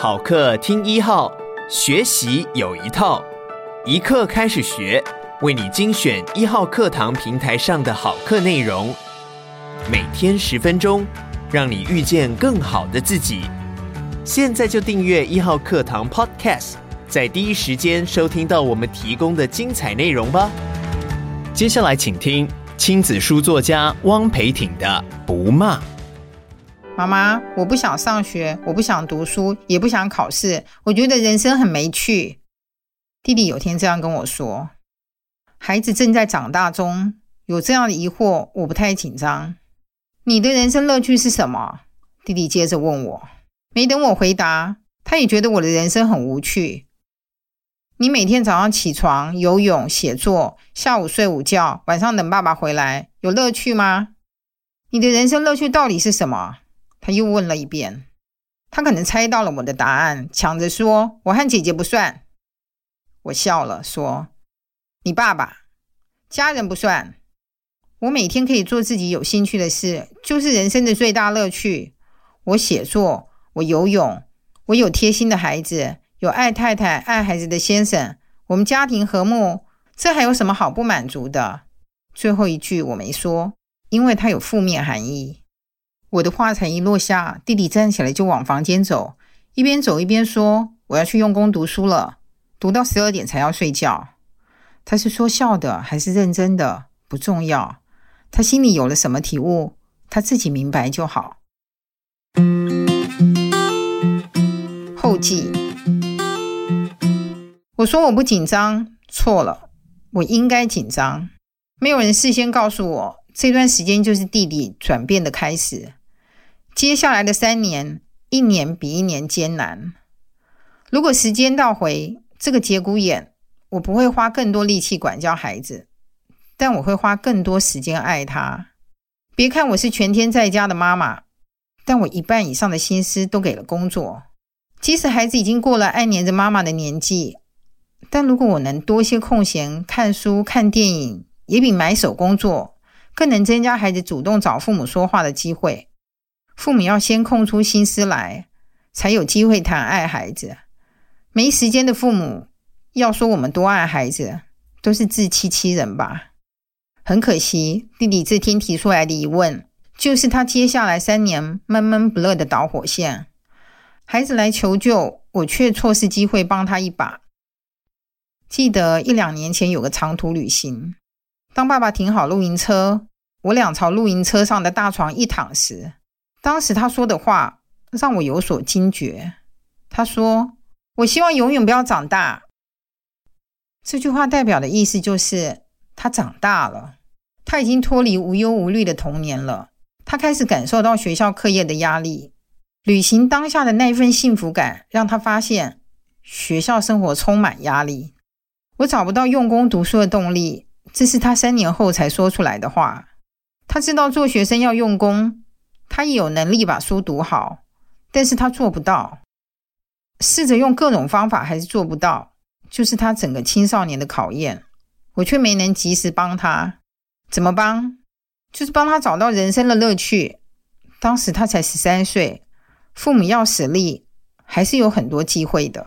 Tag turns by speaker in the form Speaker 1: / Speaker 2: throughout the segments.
Speaker 1: 好课听一号，学习有一套，一课开始学，为你精选一号课堂平台上的好课内容，每天十分钟，让你遇见更好的自己。现在就订阅一号课堂 Podcast，在第一时间收听到我们提供的精彩内容吧。接下来请听亲子书作家汪培挺的《不骂》。
Speaker 2: 妈妈，我不想上学，我不想读书，也不想考试，我觉得人生很没趣。弟弟有天这样跟我说：“孩子正在长大中，有这样的疑惑，我不太紧张。你的人生乐趣是什么？”弟弟接着问我，没等我回答，他也觉得我的人生很无趣。你每天早上起床游泳、写作，下午睡午觉，晚上等爸爸回来，有乐趣吗？你的人生乐趣到底是什么？他又问了一遍，他可能猜到了我的答案，抢着说：“我和姐姐不算。”我笑了，说：“你爸爸、家人不算。我每天可以做自己有兴趣的事，就是人生的最大乐趣。我写作，我游泳，我有贴心的孩子，有爱太太、爱孩子的先生，我们家庭和睦，这还有什么好不满足的？”最后一句我没说，因为它有负面含义。我的话才一落下，弟弟站起来就往房间走，一边走一边说：“我要去用功读书了，读到十二点才要睡觉。”他是说笑的还是认真的？不重要，他心里有了什么体悟，他自己明白就好。后记：我说我不紧张，错了，我应该紧张。没有人事先告诉我，这段时间就是弟弟转变的开始。接下来的三年，一年比一年艰难。如果时间倒回这个节骨眼，我不会花更多力气管教孩子，但我会花更多时间爱他。别看我是全天在家的妈妈，但我一半以上的心思都给了工作。即使孩子已经过了爱黏着妈妈的年纪，但如果我能多些空闲看书、看电影，也比埋首工作更能增加孩子主动找父母说话的机会。父母要先空出心思来，才有机会谈爱孩子。没时间的父母，要说我们多爱孩子，都是自欺欺人吧。很可惜，弟弟这天提出来的疑问，就是他接下来三年闷闷不乐的导火线。孩子来求救，我却错失机会帮他一把。记得一两年前有个长途旅行，当爸爸停好露营车，我俩朝露营车上的大床一躺时，当时他说的话让我有所惊觉。他说：“我希望永远不要长大。”这句话代表的意思就是他长大了，他已经脱离无忧无虑的童年了。他开始感受到学校课业的压力，旅行当下的那一份幸福感让他发现学校生活充满压力。我找不到用功读书的动力，这是他三年后才说出来的话。他知道做学生要用功。他也有能力把书读好，但是他做不到。试着用各种方法还是做不到，就是他整个青少年的考验。我却没能及时帮他。怎么帮？就是帮他找到人生的乐趣。当时他才十三岁，父母要实力，还是有很多机会的。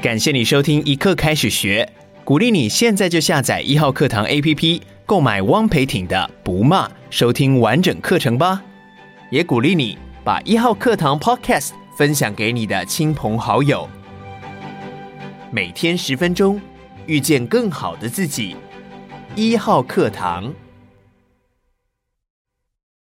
Speaker 1: 感谢你收听一课开始学，鼓励你现在就下载一号课堂 APP。购买汪培挺的《不骂》，收听完整课程吧。也鼓励你把一号课堂 Podcast 分享给你的亲朋好友。每天十分钟，遇见更好的自己。一号课堂。